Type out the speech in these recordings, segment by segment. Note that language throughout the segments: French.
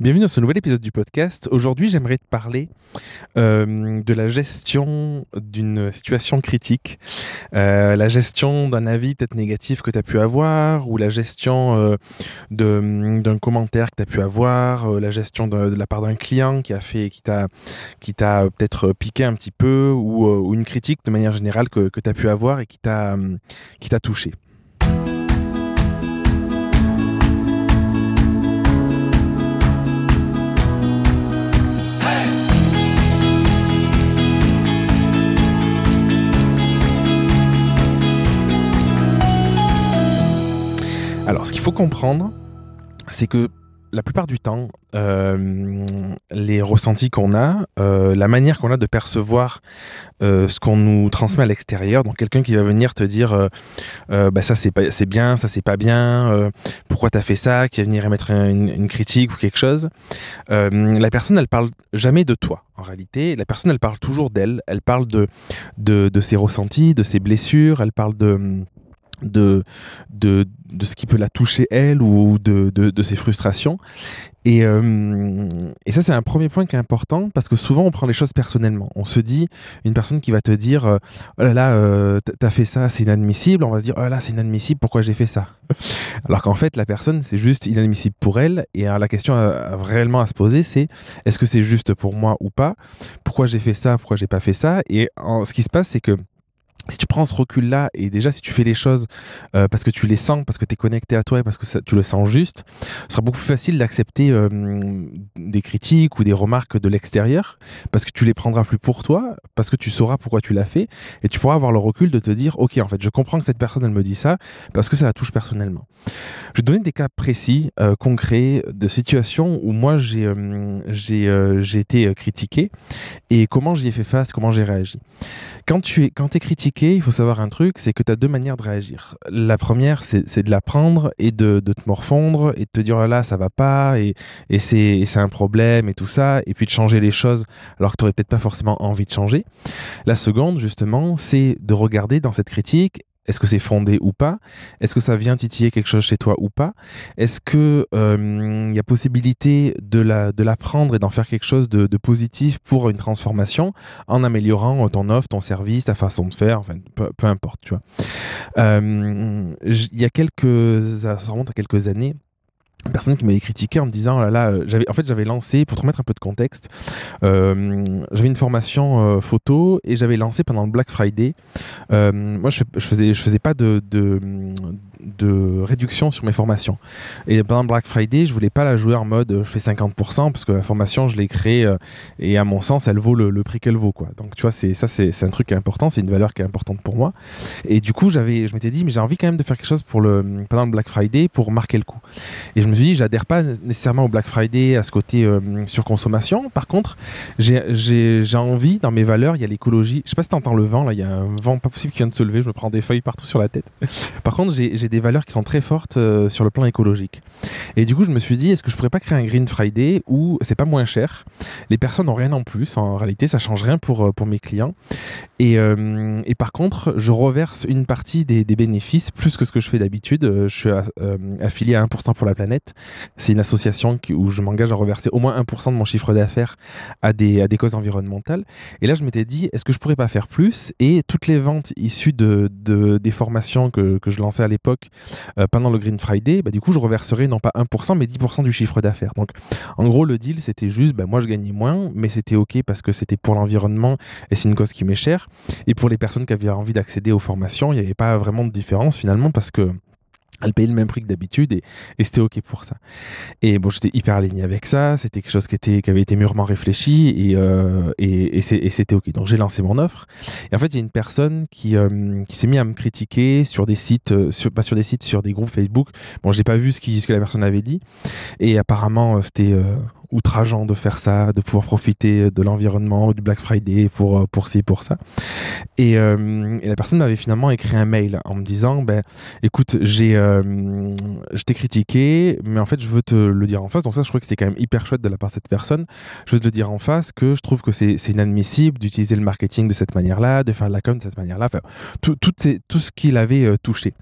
Bienvenue dans ce nouvel épisode du podcast. Aujourd'hui, j'aimerais te parler euh, de la gestion d'une situation critique, euh, la gestion d'un avis peut-être négatif que tu as pu avoir, ou la gestion euh, d'un commentaire que tu as pu avoir, euh, la gestion de, la part d'un client qui a fait, qui t'a, qui t'a peut-être piqué un petit peu, ou, euh, une critique de manière générale que, que tu as pu avoir et qui t'a, qui t'a touché. Alors, ce qu'il faut comprendre, c'est que la plupart du temps, euh, les ressentis qu'on a, euh, la manière qu'on a de percevoir euh, ce qu'on nous transmet à l'extérieur, donc quelqu'un qui va venir te dire, bah ça c'est pas, c'est bien, ça c'est pas bien, pourquoi t'as fait ça, qui va venir émettre une, critique ou quelque chose, la personne elle parle jamais de toi. En réalité, la personne elle parle toujours d'elle, elle parle de, de ses ressentis, de ses blessures, elle parle de de, de, de ce qui peut la toucher elle ou de, de, ses frustrations. Et, euh, et ça, c'est un premier point qui est important parce que souvent, on prend les choses personnellement. On se dit, une personne qui va te dire euh, Oh là là, euh, t'as fait ça, c'est inadmissible. On va se dire Oh là là, c'est inadmissible, pourquoi j'ai fait ça? Alors qu'en fait, la personne, c'est juste inadmissible pour elle. Et la question réellement à se poser, c'est Est-ce que c'est juste pour moi ou pas? Pourquoi j'ai fait ça? Pourquoi j'ai pas fait ça? Et ce qui se passe, c'est que si tu prends ce recul-là et déjà si tu fais les choses euh, parce que tu les sens, parce que tu es connecté à toi et parce que tu le sens juste, ce sera beaucoup plus facile d'accepter euh, des critiques ou des remarques de l'extérieur parce que tu les prendras plus pour toi, parce que tu sauras pourquoi tu l'as fait et tu pourras avoir le recul de te dire ok en fait je comprends que cette personne elle me dit ça parce que ça la touche personnellement. Je vais donner des cas précis, euh, concrets, de situations où moi j'ai été critiqué et comment j'y ai fait face, comment j'ai réagi. Quand tu es, quand es critiqué, il faut savoir un truc, c'est que tu as deux manières de réagir. La première, c'est de la prendre et de, te morfondre et de te dire, oh là là, ça va pas, et, et c'est un problème et tout ça, et puis de changer les choses alors que tu n'aurais peut-être pas forcément envie de changer. La seconde, justement, c'est de regarder dans cette critique, est-ce que c'est fondé ou pas? Est-ce que ça vient titiller quelque chose chez toi ou pas? Est-ce que euh, il y a possibilité de la de la prendre et d'en faire quelque chose de, de positif pour une transformation en améliorant ton offre, ton service, ta façon de faire, enfin peu, peu importe, tu vois? Euh, Il y a quelques, ça remonte à quelques années. Personne qui m'avait critiqué en me disant, oh là là, euh, j'avais, en fait, j'avais lancé, pour te remettre un peu de contexte, euh, j'avais une formation euh, photo et j'avais lancé pendant le Black Friday. Moi, je, je faisais, je faisais pas de réduction sur mes formations. Et pendant le Black Friday, je voulais pas la jouer en mode, je fais 50% parce que la formation, je l'ai créée euh, et à mon sens, elle vaut le, prix qu'elle vaut, quoi. Donc, tu vois, c'est, ça, c'est, un truc qui est important, c'est une valeur qui est importante pour moi. Et du coup, j'avais, je m'étais dit, mais j'ai envie quand même de faire quelque chose pour le, pendant le Black Friday pour marquer le coup. Et je me suis dit, j'adhère pas nécessairement au Black Friday à ce côté euh, surconsommation. Par contre, j'ai, envie, dans mes valeurs, il y a l'écologie. Je sais pas si t'entends le vent, là, il y a un vent pas possible qui vient de se lever, je me prends des feuilles partout sur la tête. Par contre, j'ai des valeurs qui sont très fortes euh, sur le plan écologique. Et du coup, je me suis dit, est-ce que je pourrais pas créer un Green Friday où c'est pas moins cher Les personnes n'ont rien en plus, en réalité, ça change rien pour, euh, pour mes clients. Et, euh, et par contre, je reverse une partie des, bénéfices, plus que ce que je fais d'habitude. Je suis affilié à 1% pour la planète. C'est une association où je m'engage à reverser au moins 1% de mon chiffre d'affaires à des, à des causes environnementales. Et là, je m'étais dit, est-ce que je pourrais pas faire plus? Et toutes les ventes issues de, de- des formations que, que je lançais à l'époque euh, pendant le Green Friday, bah, du coup, je reverserai non pas 1%, mais 10% du chiffre d'affaires. Donc, en gros, le deal, c'était juste, bah, moi, je gagnais moins, mais c'était OK parce que c'était pour l'environnement et c'est une cause qui m'est chère. Et pour les personnes qui avaient envie d'accéder aux formations, il n'y avait pas vraiment de différence finalement parce que elle payait le même prix que d'habitude et, et c'était ok pour ça. Et bon, j'étais hyper aligné avec ça. C'était quelque chose qui, était, qui avait été mûrement réfléchi et, euh, et, et c'était ok. Donc j'ai lancé mon offre. Et en fait, il y a une personne qui, euh, qui s'est mis à me critiquer sur des sites, euh, sur, pas sur des sites, sur des groupes Facebook. Bon, j'ai pas vu ce, qui, ce que la personne avait dit. Et apparemment, c'était, euh, outrageant de faire ça, de pouvoir profiter de l'environnement, du Black Friday pour, euh, pour ci, pour ça. Et, euh, et la personne m'avait finalement écrit un mail en me disant, ben, écoute, j'ai, euh, je t'ai critiqué, mais en fait, je veux te le dire en face. Donc ça, je trouvais que c'était quand même hyper chouette de la part de cette personne. Je veux te le dire en face que je trouve que c'est, c'est inadmissible d'utiliser le marketing de cette manière-là, de faire de la com de cette manière-là, enfin, tout, tout, tout ce qu'il avait touché.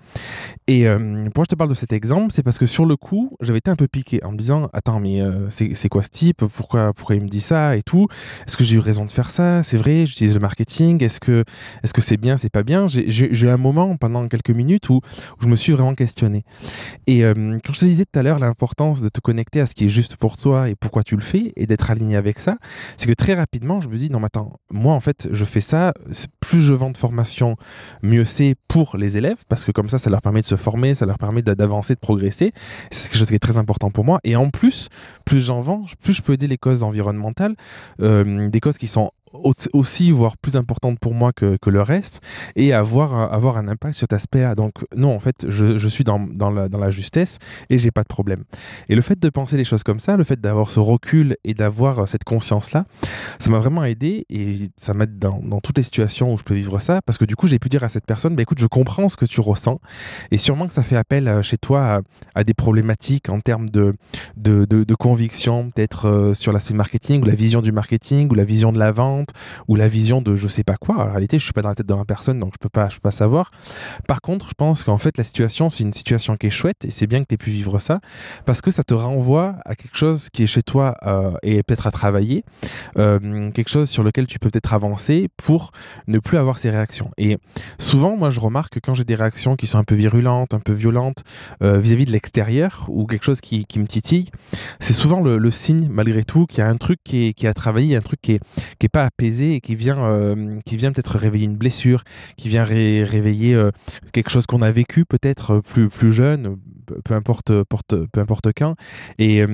Et pourquoi je te parle de cet exemple, c'est parce que sur le coup, j'avais été un peu piqué en me disant, attends, mais c'est, c'est quoi ce type pourquoi, pourquoi il me dit ça et tout Est-ce que j'ai eu raison de faire ça? C'est vrai, j'utilise le marketing. Est-ce que, est-ce que c'est bien, c'est pas bien? J'ai, eu un moment pendant quelques minutes où, où je me suis vraiment questionné. Et euh, quand je te disais tout à l'heure l'importance de te connecter à ce qui est juste pour toi et pourquoi tu le fais et d'être aligné avec ça, c'est que très rapidement, je me dis, non, mais attends, moi en fait, je fais ça, plus je vends de formation, mieux c'est pour les élèves, parce que comme ça, ça leur permet de se former, ça leur permet d'avancer, de progresser. C'est quelque chose qui est très important pour moi. Et en plus, plus j'en vends, plus je peux aider les causes environnementales, euh, des causes qui sont aussi, voire plus importante pour moi que, le reste, et avoir, avoir un impact sur cet aspect-là. Donc, non, en fait, je, je suis dans, dans, la, justesse et j'ai pas de problème. Et le fait de penser les choses comme ça, le fait d'avoir ce recul et d'avoir cette conscience-là, ça m'a vraiment aidé et ça m'aide dans, toutes les situations où je peux vivre ça, parce que du coup, j'ai pu dire à cette personne, bah, écoute, je comprends ce que tu ressens, et sûrement que ça fait appel euh, chez toi à, à des problématiques en termes de, de, de, de conviction, peut-être euh, sur l'aspect marketing, ou la vision du marketing, ou la vision de la vente, ou la vision de je sais pas quoi. En réalité, je suis pas dans la tête de la personne, donc je peux pas, je peux pas savoir. Par contre, je pense qu'en fait, la situation, c'est une situation qui est chouette et c'est bien que tu aies pu vivre ça parce que ça te renvoie à quelque chose qui est chez toi euh, et peut-être à travailler, euh, quelque chose sur lequel tu peux peut-être avancer pour ne plus avoir ces réactions. Et souvent, moi, je remarque que quand j'ai des réactions qui sont un peu virulentes, un peu violentes euh, vis-à-vis de l'extérieur ou quelque chose qui, me titille, c'est souvent le, signe, malgré tout, qu'il y a un truc qui est, qui a travaillé, un truc qui est, qui est pas apaisé et qui vient, euh, vient peut-être réveiller une blessure, qui vient ré réveiller euh, quelque chose qu'on a vécu peut-être plus, plus jeune, peu importe, porte, peu importe quand, et,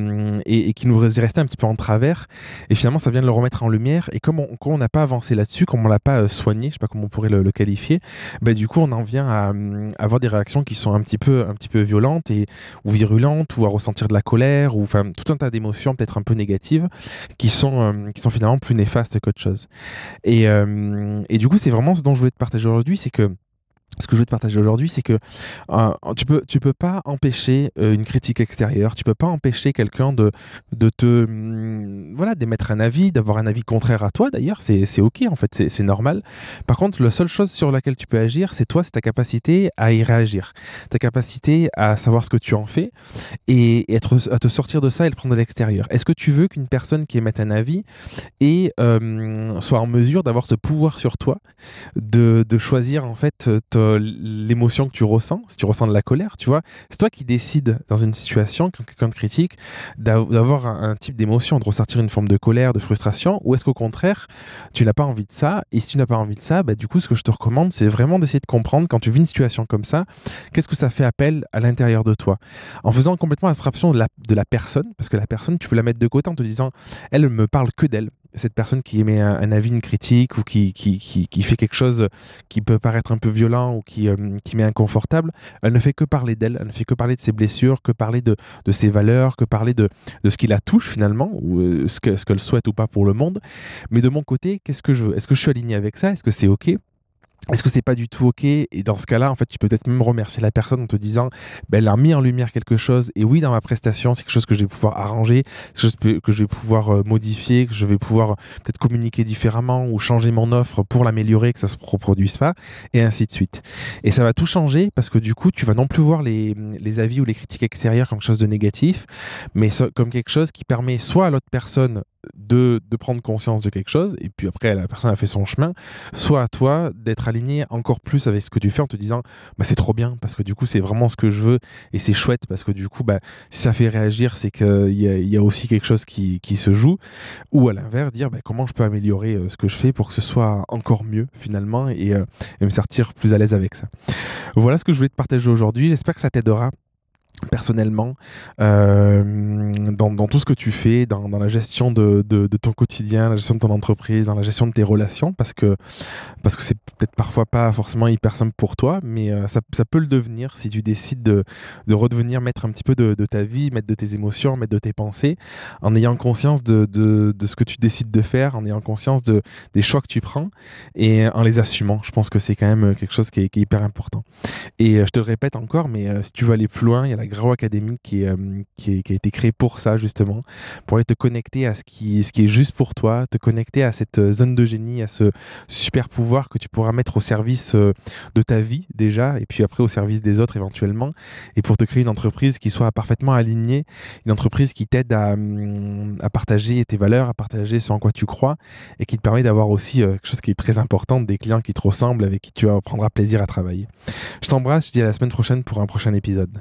et, qui nous est resté un petit peu en travers. Et finalement, ça vient de le remettre en lumière. Et comme on n'a pas avancé là-dessus, comme on l'a pas soigné, je sais pas comment on pourrait le, qualifier, bah, du coup, on en vient à, avoir des réactions qui sont un petit peu, un petit peu violentes et, ou virulentes, ou à ressentir de la colère, ou enfin tout un tas d'émotions peut-être un peu négatives, qui sont, euh, qui sont finalement plus néfastes qu'autre chose. Euh, et du coup, c'est vraiment ce dont je voulais te partager aujourd'hui, c'est que ce que je veux te partager aujourd'hui, c'est que euh, tu peux tu peux pas empêcher euh, une critique extérieure, tu peux pas empêcher quelqu'un de de te hum, voilà d'émettre un avis, d'avoir un avis contraire à toi. D'ailleurs, c'est ok en fait, c'est c'est normal. Par contre, la seule chose sur laquelle tu peux agir, c'est toi, c'est ta capacité à y réagir, ta capacité à savoir ce que tu en fais et être à te sortir de ça et le prendre de l'extérieur. Est-ce que tu veux qu'une personne qui émette un avis et euh, soit en mesure d'avoir ce pouvoir sur toi de de choisir en fait te l'émotion que tu ressens, si tu ressens de la colère, tu vois, c'est toi qui décides dans une situation, quand quelqu'un te critique, d'avoir un, un, type d'émotion, de ressortir une forme de colère, de frustration, ou est-ce qu'au contraire, tu n'as pas envie de ça, et si tu n'as pas envie de ça, bah, du coup, ce que je te recommande, c'est vraiment d'essayer de comprendre, quand tu vis une situation comme ça, qu'est-ce que ça fait appel à l'intérieur de toi, en faisant complètement abstraction de la, de la personne, parce que la personne, tu peux la mettre de côté en te disant, elle me parle que d'elle, cette personne qui émet un, avis, une critique ou qui, qui, qui, fait quelque chose qui peut paraître un peu violent ou qui, euh, qui met inconfortable, elle ne fait que parler d'elle, elle ne fait que parler de ses blessures, que parler de, de ses valeurs, que parler de, de ce qui la touche finalement, ou euh, ce qu'elle ce souhaite ou pas pour le monde. Mais de mon côté, qu'est-ce que je veux? Est-ce que je suis aligné avec ça? Est-ce que c'est OK? Est-ce que c'est pas du tout ok? Et dans ce cas-là, en fait, tu peux peut-être même remercier la personne en te disant, ben, elle a mis en lumière quelque chose. Et oui, dans ma prestation, c'est quelque chose que je vais pouvoir arranger, quelque chose que je vais pouvoir euh, modifier, que je vais pouvoir peut-être communiquer différemment ou changer mon offre pour l'améliorer, que ça se reproduise pas, et ainsi de suite. Et ça va tout changer parce que du coup, tu vas non plus voir les, les avis ou les critiques extérieures comme quelque chose de négatif, mais comme quelque chose qui permet soit à l'autre personne de, prendre conscience de quelque chose, et puis après la personne a fait son chemin, soit à toi d'être aligné encore plus avec ce que tu fais en te disant bah, c'est trop bien parce que du coup c'est vraiment ce que je veux et c'est chouette parce que du coup bah, si ça fait réagir c'est qu'il y, y, a aussi quelque chose qui, qui se joue, ou à l'inverse dire bah, comment je peux améliorer euh, ce que je fais pour que ce soit encore mieux finalement et, euh, et me sortir plus à l'aise avec ça. Voilà ce que je voulais te partager aujourd'hui, j'espère que ça t'aidera personnellement euh, dans, tout ce que tu fais, dans, la gestion de, ton quotidien, la gestion de ton entreprise, dans la gestion de tes relations, parce que parce que c'est peut-être parfois pas forcément hyper simple pour toi, mais euh, ça, peut le devenir si tu décides de, redevenir maître un petit peu de, ta vie, maître de tes émotions, maître de tes pensées, en ayant conscience de, ce que tu décides de faire, en ayant conscience de, des choix que tu prends et en les assumant. Je pense que c'est quand même quelque chose qui est, hyper important. Et euh, je te le répète encore, mais si tu veux aller plus loin, il y a la Grau Academy qui, est, qui, a été créée pour ça justement, pour aller te connecter à ce qui, est juste pour toi, te connecter à cette euh, zone de génie, à ce super pouvoir que tu pourras mettre au service euh, de ta vie déjà, et puis après au service des autres éventuellement, et pour te créer une entreprise qui soit parfaitement alignée, une entreprise qui t'aide à, hum, à, partager tes valeurs, à partager ce en quoi tu crois, et qui te permet d'avoir aussi euh, quelque chose qui est très important, des clients qui te ressemblent, avec qui tu prendras plaisir à travailler. Je t'embrasse, je te dis à la semaine prochaine pour un prochain épisode.